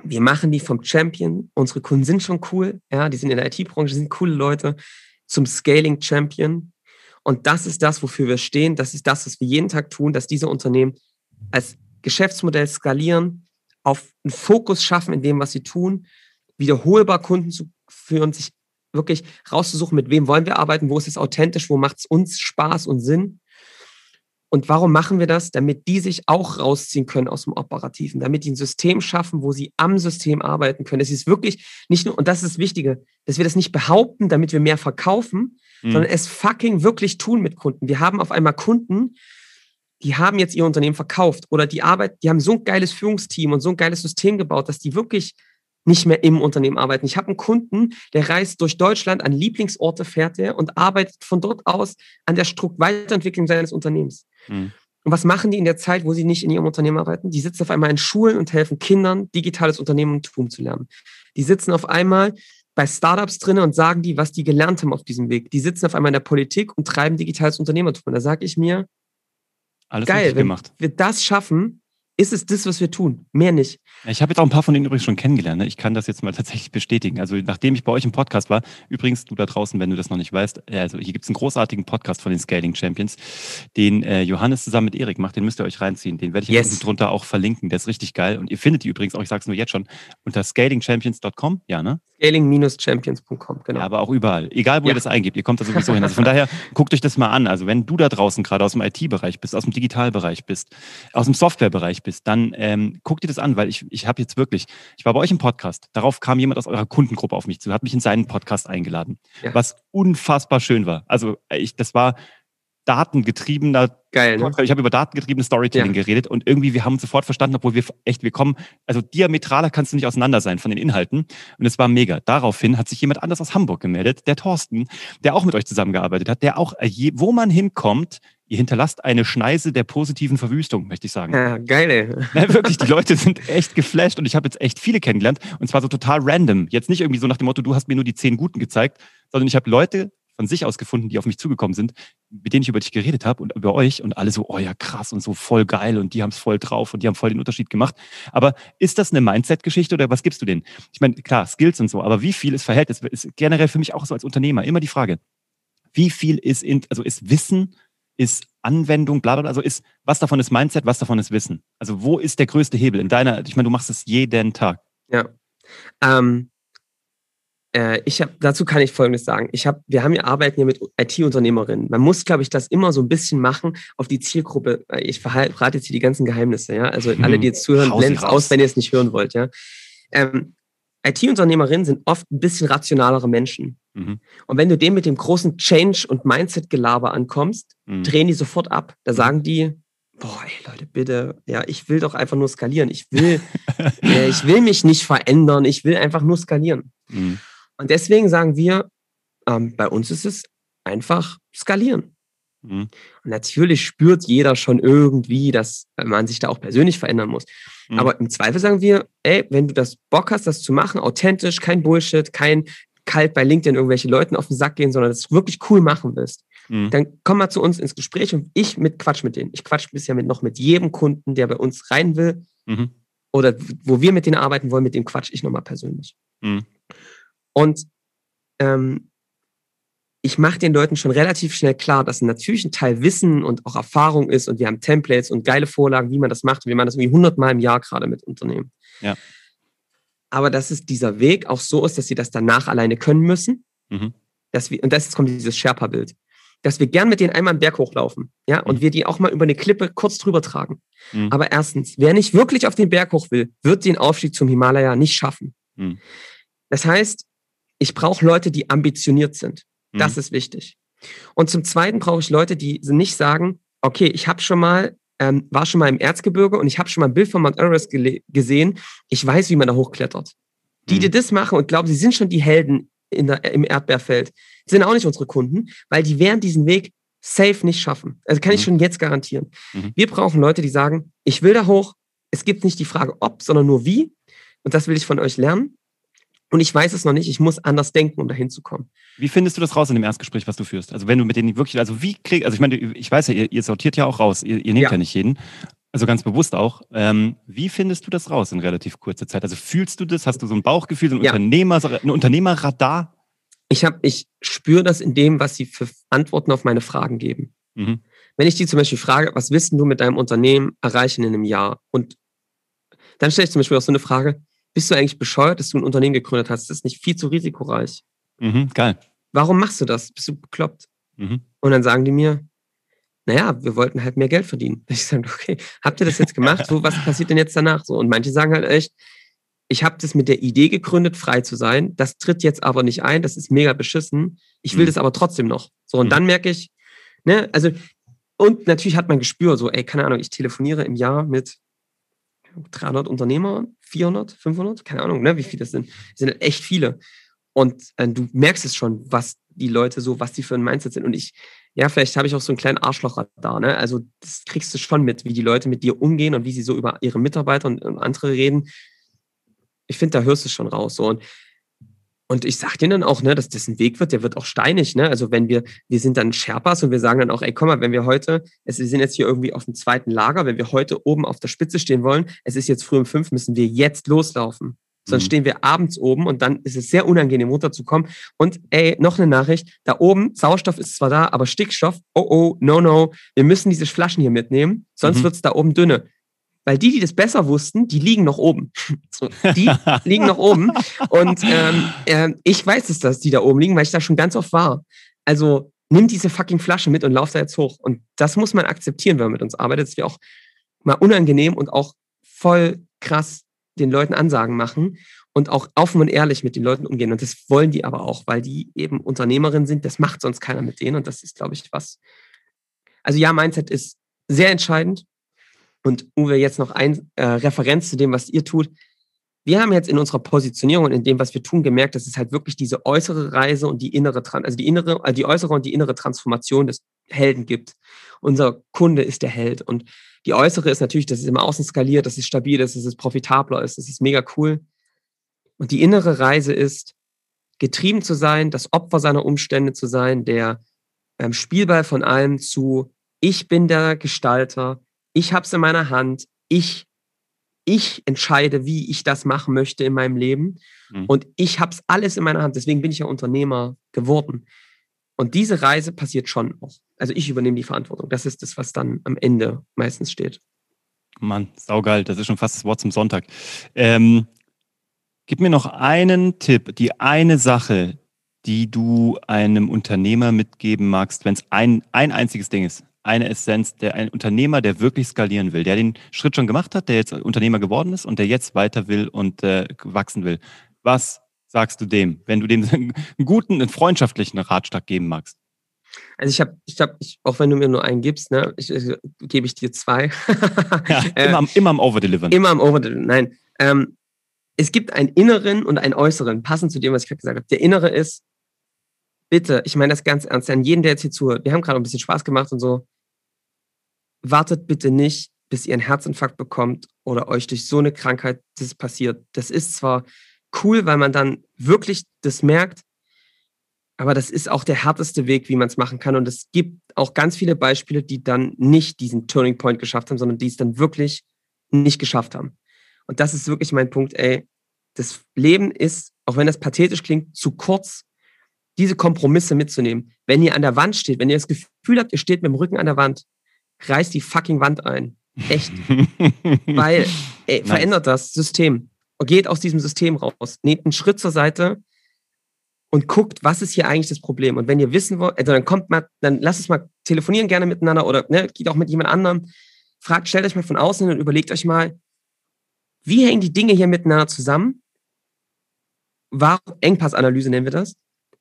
Speaker 2: wir machen die vom Champion. Unsere Kunden sind schon cool. Ja, die sind in der IT-Branche, sind coole Leute zum Scaling Champion. Und das ist das, wofür wir stehen. Das ist das, was wir jeden Tag tun, dass diese Unternehmen als Geschäftsmodell skalieren, auf einen Fokus schaffen in dem, was sie tun, wiederholbar Kunden zu führen, sich wirklich rauszusuchen, mit wem wollen wir arbeiten, wo ist es authentisch, wo macht es uns Spaß und Sinn und warum machen wir das? Damit die sich auch rausziehen können aus dem Operativen, damit die ein System schaffen, wo sie am System arbeiten können. Es ist wirklich nicht nur, und das ist das Wichtige, dass wir das nicht behaupten, damit wir mehr verkaufen, mhm. sondern es fucking wirklich tun mit Kunden. Wir haben auf einmal Kunden, die haben jetzt ihr Unternehmen verkauft oder die Arbeit, die haben so ein geiles Führungsteam und so ein geiles System gebaut, dass die wirklich nicht mehr im Unternehmen arbeiten. Ich habe einen Kunden, der reist durch Deutschland, an Lieblingsorte fährt er und arbeitet von dort aus an der Strukt Weiterentwicklung seines Unternehmens. Mhm. Und was machen die in der Zeit, wo sie nicht in ihrem Unternehmen arbeiten? Die sitzen auf einmal in Schulen und helfen Kindern, digitales Unternehmertum zu lernen. Die sitzen auf einmal bei Startups drin und sagen die, was die gelernt haben auf diesem Weg. Die sitzen auf einmal in der Politik und treiben digitales Unternehmertum. Und da sage ich mir,
Speaker 1: Alles
Speaker 2: geil, wenn
Speaker 1: gemacht.
Speaker 2: wir das schaffen, ist es das, was wir tun. Mehr nicht.
Speaker 1: Ich habe jetzt auch ein paar von denen übrigens schon kennengelernt. Ne? Ich kann das jetzt mal tatsächlich bestätigen. Also nachdem ich bei euch im Podcast war, übrigens du da draußen, wenn du das noch nicht weißt, äh, also hier gibt es einen großartigen Podcast von den Scaling Champions, den äh, Johannes zusammen mit Erik macht. Den müsst ihr euch reinziehen. Den werde ich
Speaker 2: Yes.
Speaker 1: yes. unten drunter auch verlinken. Der ist richtig geil. Und ihr findet die übrigens auch, ich sage es nur jetzt schon, unter scalingchampions.com. Ja, ne?
Speaker 2: Scaling-champions.com, genau.
Speaker 1: Ja, aber auch überall. Egal, wo
Speaker 2: Ja.
Speaker 1: ihr das eingebt, ihr kommt da *laughs* sowieso hin. Also von daher, guckt euch das mal an. Also wenn du da draußen gerade aus dem IT-Bereich bist, aus dem Digitalbereich bist, aus dem Softwarebereich bist, dann ähm, guck dir das an, weil ich, ich habe jetzt wirklich, ich war bei euch im Podcast, darauf kam jemand aus eurer Kundengruppe auf mich zu, hat mich in seinen Podcast eingeladen,
Speaker 2: Ja.
Speaker 1: was unfassbar schön war. Also ich, das war datengetriebener
Speaker 2: Geil, ne?
Speaker 1: Ich habe über datengetriebenes Storytelling
Speaker 2: Ja.
Speaker 1: geredet und irgendwie, wir haben uns sofort verstanden, obwohl wir echt, wir kommen, also diametraler kannst du nicht auseinander sein von den Inhalten. Und es war mega. Daraufhin hat sich jemand anders aus Hamburg gemeldet, der Thorsten, der auch mit euch zusammengearbeitet hat, der auch, äh, je, wo man hinkommt, ihr hinterlasst eine Schneise der positiven Verwüstung, möchte ich sagen.
Speaker 2: Ja, geil, ey. *laughs*
Speaker 1: Ja, wirklich, die Leute sind echt geflasht und ich habe jetzt echt viele kennengelernt und zwar so total random. Jetzt nicht irgendwie so nach dem Motto, du hast mir nur die zehn Guten gezeigt, sondern ich habe Leute von sich aus gefunden, die auf mich zugekommen sind, mit denen ich über dich geredet habe und über euch und alle so, oh ja, krass und so voll geil und die haben es voll drauf und die haben voll den Unterschied gemacht. Aber ist das eine Mindset-Geschichte oder was gibst du denen? Ich meine, klar, Skills und so, aber wie viel ist Verhältnis? Ist generell für mich auch so als Unternehmer immer die Frage, wie viel ist, in, also ist Wissen, ist Anwendung, bla, bla, bla, also ist, was davon ist Mindset, was davon ist Wissen? Also wo ist der größte Hebel in deiner, ich meine, du machst es jeden Tag.
Speaker 2: Ja. Ähm, äh, ich habe dazu kann ich Folgendes sagen. Ich habe, wir haben ja arbeiten ja mit IT-Unternehmerinnen. Man muss, glaube ich, das immer so ein bisschen machen auf die Zielgruppe. Äh, Ich verrate jetzt hier die ganzen Geheimnisse, ja. Also
Speaker 1: Mhm.
Speaker 2: alle, die jetzt zuhören, blendet aus, wenn ihr es nicht hören wollt, ja. Ähm, IT-Unternehmerinnen sind oft ein bisschen rationalere Menschen.
Speaker 1: Mhm.
Speaker 2: Und wenn du dem mit dem großen Change- und Mindset-Gelaber ankommst,
Speaker 1: Mhm.
Speaker 2: drehen die sofort ab. Da sagen die, boah, ey Leute, bitte, ja, ich will doch einfach nur skalieren. Ich will, *laughs* äh, ich will mich nicht verändern. Ich will einfach nur skalieren.
Speaker 1: Mhm.
Speaker 2: Und deswegen sagen wir, ähm, bei uns ist es einfach skalieren.
Speaker 1: Mhm.
Speaker 2: Und natürlich spürt jeder schon irgendwie, dass man sich da auch persönlich verändern muss.
Speaker 1: Mhm.
Speaker 2: Aber im Zweifel sagen wir, ey, wenn du das Bock hast, das zu machen, authentisch, kein Bullshit, kein kalt bei LinkedIn irgendwelche Leuten auf den Sack gehen, sondern das wirklich cool machen willst,
Speaker 1: Mhm.
Speaker 2: dann komm mal zu uns ins Gespräch und ich mit Quatsch mit denen. Ich quatsch bisher mit noch mit jedem Kunden, der bei uns rein will
Speaker 1: Mhm.
Speaker 2: oder wo wir mit denen arbeiten wollen, mit dem quatsch ich nochmal persönlich. Und ähm, ich mache den Leuten schon relativ schnell klar, dass natürlich ein Teil Wissen und auch Erfahrung ist und wir haben Templates und geile Vorlagen, wie man das macht. Wir machen das irgendwie hundertmal im Jahr gerade mit Unternehmen.
Speaker 1: Ja.
Speaker 2: Aber dass es dieser Weg auch so ist, dass sie das danach alleine können müssen.
Speaker 1: Mhm.
Speaker 2: Dass wir, und das kommt dieses Sherpa-Bild. Dass wir gern mit denen einmal einen Berg hochlaufen, ja, und
Speaker 1: Mhm.
Speaker 2: wir die auch mal über eine Klippe kurz drüber tragen.
Speaker 1: Mhm.
Speaker 2: Aber erstens, wer nicht wirklich auf den Berg hoch will, wird den Aufstieg zum Himalaya nicht schaffen.
Speaker 1: Mhm.
Speaker 2: Das heißt, ich brauche Leute, die ambitioniert sind. Das
Speaker 1: Mhm.
Speaker 2: ist wichtig. Und zum Zweiten brauche ich Leute, die nicht sagen, okay, ich habe schon mal, ähm, war schon mal im Erzgebirge und ich habe schon mal ein Bild von Mount Everest gesehen. Ich weiß, wie man da hochklettert. Die,
Speaker 1: Mhm.
Speaker 2: die das machen und glauben, sie sind schon die Helden der, im Erdbeerfeld, sind auch nicht unsere Kunden, weil die werden diesen Weg safe nicht schaffen. Also kann ich
Speaker 1: Mhm.
Speaker 2: schon jetzt garantieren.
Speaker 1: Mhm.
Speaker 2: Wir brauchen Leute, die sagen, ich will da hoch. Es gibt nicht die Frage ob, sondern nur wie. Und das will ich von euch lernen. Und ich weiß es noch nicht. Ich muss anders denken, um dahin zu kommen.
Speaker 1: Wie findest du das raus in dem Erstgespräch, was du führst? Also wenn du mit denen wirklich, also wie kriegst, also ich meine, ich weiß ja, ihr, ihr sortiert ja auch raus, ihr, ihr nehmt ja.
Speaker 2: Ja.
Speaker 1: nicht jeden, also ganz bewusst auch. Ähm, wie findest du das raus in relativ kurzer Zeit? Also fühlst du das? Hast du so ein Bauchgefühl, so ein,
Speaker 2: Ja.
Speaker 1: Unternehmer, ein Unternehmerradar?
Speaker 2: Ich habe, ich spüre das in dem, was sie für Antworten auf meine Fragen geben.
Speaker 1: Mhm.
Speaker 2: Wenn ich die zum Beispiel frage, was willst du mit deinem Unternehmen erreichen in einem Jahr? Und dann stelle ich zum Beispiel auch so eine Frage, bist du eigentlich bescheuert, dass du ein Unternehmen gegründet hast? Das ist nicht viel zu risikoreich.
Speaker 1: Mhm. Geil.
Speaker 2: Warum machst du das? Bist du bekloppt?
Speaker 1: Mhm.
Speaker 2: Und dann sagen die mir, naja, wir wollten halt mehr Geld verdienen. *laughs* Ich sage, okay, habt ihr das jetzt gemacht? So, was passiert denn jetzt danach? So, und manche sagen halt echt, ich habe das mit der Idee gegründet, frei zu sein. Das tritt jetzt aber nicht ein. Das ist mega beschissen. Ich will
Speaker 1: Mhm.
Speaker 2: das aber trotzdem noch. So, und
Speaker 1: Mhm.
Speaker 2: dann merke ich, ne, also, und natürlich hat man Gespür, so, ey, keine Ahnung, ich telefoniere im Jahr mit 300 Unternehmern, 400, 500, keine Ahnung, ne, wie viele das sind. Das sind halt echt viele. Und äh, du merkst es schon, was die Leute so, was die für ein Mindset sind. Und ich, ja, vielleicht habe ich auch so einen kleinen Arschlochradar, ne? Also das kriegst du schon mit, wie die Leute mit dir umgehen und wie sie so über ihre Mitarbeiter und, und andere reden. Ich finde, da hörst du es schon raus. So. Und Und ich sage denen dann auch, ne, dass das ein Weg wird, der wird auch steinig. Ne? Also wenn wir, wir sind dann Sherpas und wir sagen dann auch, ey, komm mal, wenn wir heute, es, wir sind jetzt hier irgendwie auf dem zweiten Lager, wenn wir heute oben auf der Spitze stehen wollen, es ist jetzt früh um fünf, müssen wir jetzt loslaufen. Sonst mhm. stehen wir abends oben und dann ist es sehr unangenehm runterzukommen. Und ey, noch eine Nachricht, da oben, Sauerstoff ist zwar da, aber Stickstoff, oh oh, no, no, wir müssen diese Flaschen hier mitnehmen, sonst mhm. wird es da oben dünne. Weil die, die das besser wussten, die liegen noch oben. *laughs* So, die liegen noch oben. Und ähm, äh, ich weiß es, dass die da oben liegen, weil ich da schon ganz oft war. Also nimm diese fucking Flasche mit und lauf da jetzt hoch. Und das muss man akzeptieren, wenn man mit uns arbeitet, dass wir auch mal unangenehm und auch voll krass den Leuten Ansagen machen und auch offen und ehrlich mit den Leuten umgehen. Und das wollen die aber auch, weil die eben Unternehmerinnen sind. Das macht sonst keiner mit denen. Und das ist, glaube ich, was. Also ja, Mindset ist sehr entscheidend. Und Uwe, jetzt noch ein äh, Referenz zu dem, was ihr tut. Wir haben jetzt in unserer Positionierung und in dem, was wir tun, gemerkt, dass es halt wirklich diese äußere Reise und die innere, also die innere, äh, die äußere und die innere Transformation des Helden gibt. Unser Kunde ist der Held und die äußere ist natürlich, dass es im Außen skaliert, dass es stabil ist, dass es profitabler ist, das ist mega cool. Und die innere Reise ist, getrieben zu sein, das Opfer seiner Umstände zu sein, der ähm, Spielball von allem zu, ich bin der Gestalter, ich habe es in meiner Hand, ich, ich entscheide, wie ich das machen möchte in meinem Leben. Mhm. Und ich habe es alles in meiner Hand. Deswegen bin ich ja Unternehmer geworden. Und diese Reise passiert schon auch. Also ich übernehme die Verantwortung. Das ist das, was dann am Ende meistens steht.
Speaker 1: Mann, saugeil. Das ist schon fast das Wort zum Sonntag. Ähm, gib mir noch einen Tipp, die eine Sache, die du einem Unternehmer mitgeben magst, wenn es ein, ein einziges Ding ist eine Essenz, der ein Unternehmer, der wirklich skalieren will, der den Schritt schon gemacht hat, der jetzt Unternehmer geworden ist und der jetzt weiter will und äh, wachsen will. Was sagst du dem, wenn du dem *laughs* einen guten, einen freundschaftlichen Ratschlag geben magst?
Speaker 2: Also ich habe, ich habe, auch wenn du mir nur einen gibst, ne, ich, ich, gebe ich dir zwei.
Speaker 1: ja, *laughs* immer, am, immer am Overdelivern.
Speaker 2: Immer am Overdelivern. Nein, ähm, es gibt einen inneren und einen äußeren, passend zu dem, was ich gerade gesagt habe. Der innere ist, bitte, ich meine das ganz ernst, an jeden, der jetzt hier zuhört, wir haben gerade ein bisschen Spaß gemacht und so, wartet bitte nicht, bis ihr einen Herzinfarkt bekommt oder euch durch so eine Krankheit das passiert. Das ist zwar cool, weil man dann wirklich das merkt, aber das ist auch der härteste Weg, wie man es machen kann. Und es gibt auch ganz viele Beispiele, die dann nicht diesen Turning Point geschafft haben, sondern die es dann wirklich nicht geschafft haben. Und das ist wirklich mein Punkt, ey. Das Leben ist, auch wenn das pathetisch klingt, zu kurz, diese Kompromisse mitzunehmen. Wenn ihr an der Wand steht, wenn ihr das Gefühl habt, ihr steht mit dem Rücken an der Wand, reißt die fucking Wand ein. Echt. *laughs* Weil, ey, nice. verändert das System. Geht aus diesem System raus. Nehmt einen Schritt zur Seite und guckt, was ist hier eigentlich das Problem. Und wenn ihr wissen wollt, also dann kommt mal, dann lasst es mal telefonieren gerne miteinander oder ne, geht auch mit jemand anderem. Fragt, stellt euch mal von außen hin und überlegt euch mal, wie hängen die Dinge hier miteinander zusammen? Warum, Engpassanalyse nennen wir das.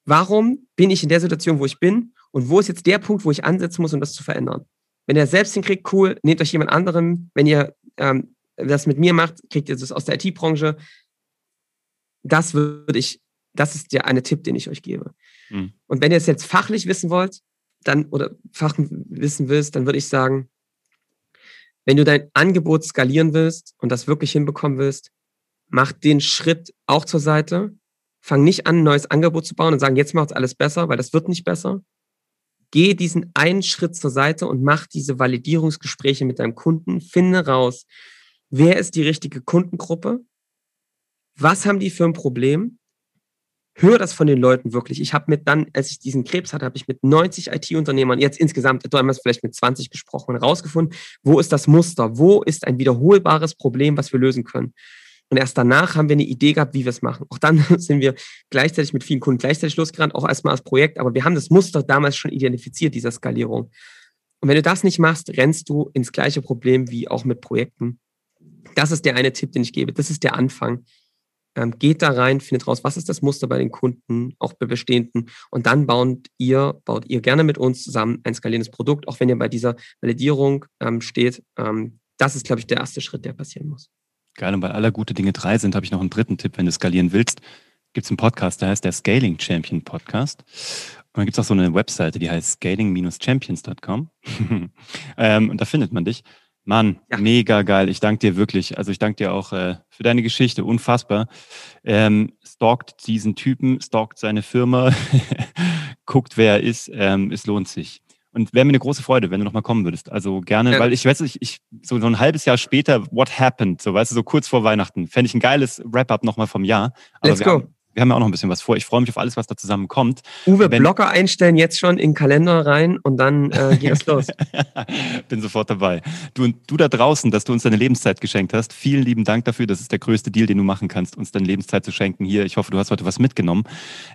Speaker 2: Warum bin ich in der Situation, wo ich bin? Und wo ist jetzt der Punkt, wo ich ansetzen muss, um das zu verändern? Wenn ihr selbst hinkriegt, cool, nehmt euch jemand anderen. Wenn ihr ähm, das mit mir macht, kriegt ihr das aus der IT-Branche. Das würde ich, das ist der eine Tipp, den ich euch gebe. Mhm. Und wenn ihr es jetzt fachlich wissen wollt, dann oder Fach wissen willst, dann würde ich sagen, wenn du dein Angebot skalieren willst und das wirklich hinbekommen willst, mach den Schritt auch zur Seite. Fang nicht an, ein neues Angebot zu bauen und sagen, jetzt macht es alles besser, weil das wird nicht besser, Geh diesen einen Schritt zur Seite und mach diese Validierungsgespräche mit deinem Kunden. Finde raus, wer ist die richtige Kundengruppe? Was haben die für ein Problem? Hör das von den Leuten wirklich. Ich habe mit dann, als ich diesen Krebs hatte, habe ich mit 90 IT-Unternehmern, jetzt insgesamt damals vielleicht mit 20 gesprochen und herausgefunden, wo ist das Muster? Wo ist ein wiederholbares Problem, was wir lösen können? Und erst danach haben wir eine Idee gehabt, wie wir es machen. Auch dann *laughs* sind wir gleichzeitig mit vielen Kunden gleichzeitig losgerannt, auch erstmal als Projekt. Aber wir haben das Muster damals schon identifiziert, dieser Skalierung. Und wenn du das nicht machst, rennst du ins gleiche Problem wie auch mit Projekten. Das ist der eine Tipp, den ich gebe. Das ist der Anfang. Ähm, geht da rein, findet raus, was ist das Muster bei den Kunden, auch bei bestehenden. Und dann baut ihr, baut ihr gerne mit uns zusammen ein skalierendes Produkt, auch wenn ihr bei dieser Validierung ähm, steht. Ähm, das ist, glaube ich, der erste Schritt, der passieren muss.
Speaker 1: Geil, und weil aller gute Dinge drei sind, habe ich noch einen dritten Tipp, wenn du skalieren willst. Gibt es einen Podcast, der heißt der Scaling Champion Podcast. Und dann gibt es auch so eine Webseite, die heißt scaling-champions.com. *laughs* ähm, und da findet man dich. Mann, ja. mega geil. Ich danke dir wirklich. Also ich danke dir auch äh, für deine Geschichte. Unfassbar. Ähm, stalkt diesen Typen, stalkt seine Firma, *laughs* guckt, wer er ist. Ähm, es lohnt sich. Und wäre mir eine große Freude, wenn du nochmal kommen würdest. Also gerne, ja. weil ich weiß, ich, ich so, so ein halbes Jahr später, what happened, so weißt du, so kurz vor Weihnachten, fände ich ein geiles Wrap-up nochmal vom Jahr.
Speaker 2: Aber Let's go.
Speaker 1: Haben, wir haben ja auch noch ein bisschen was vor. Ich freue mich auf alles, was da zusammenkommt.
Speaker 2: Uwe, Wenn, Blocker einstellen jetzt schon in den Kalender rein und dann äh, *laughs* geht es los. *laughs*
Speaker 1: Bin sofort dabei. Du und du da draußen, dass du uns deine Lebenszeit geschenkt hast. Vielen lieben Dank dafür. Das ist der größte Deal, den du machen kannst, uns deine Lebenszeit zu schenken. Hier, ich hoffe, du hast heute was mitgenommen.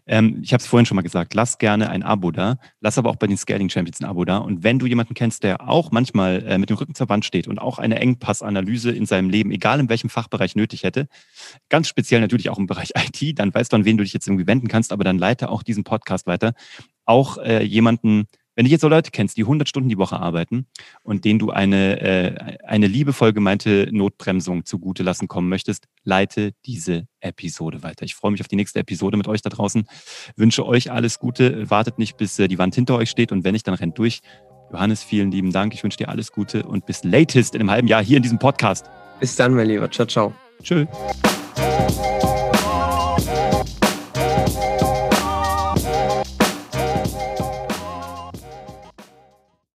Speaker 1: Ähm, ich habe es vorhin schon mal gesagt. Lass gerne ein Abo da. Lass aber auch bei den Scaling Champions ein Abo da. Und wenn du jemanden kennst, der auch manchmal äh, mit dem Rücken zur Wand steht und auch eine Engpassanalyse in seinem Leben, egal in welchem Fachbereich nötig hätte, ganz speziell natürlich auch im Bereich *laughs* IT, dann weißt du, an wen du dich jetzt irgendwie wenden kannst, aber dann leite auch diesen Podcast weiter. Auch äh, jemanden, wenn du jetzt so Leute kennst, die 100 Stunden die Woche arbeiten und denen du eine, äh, eine liebevoll gemeinte Notbremsung zugute lassen kommen möchtest, leite diese Episode weiter. Ich freue mich auf die nächste Episode mit euch da draußen. Wünsche euch alles Gute. Wartet nicht, bis äh, die Wand hinter euch steht und wenn nicht, dann rennt durch. Johannes, vielen lieben Dank. Ich wünsche dir alles Gute und bis latest in einem halben Jahr hier in diesem Podcast.
Speaker 2: Bis dann, mein Lieber. Ciao, ciao.
Speaker 1: Tschüss.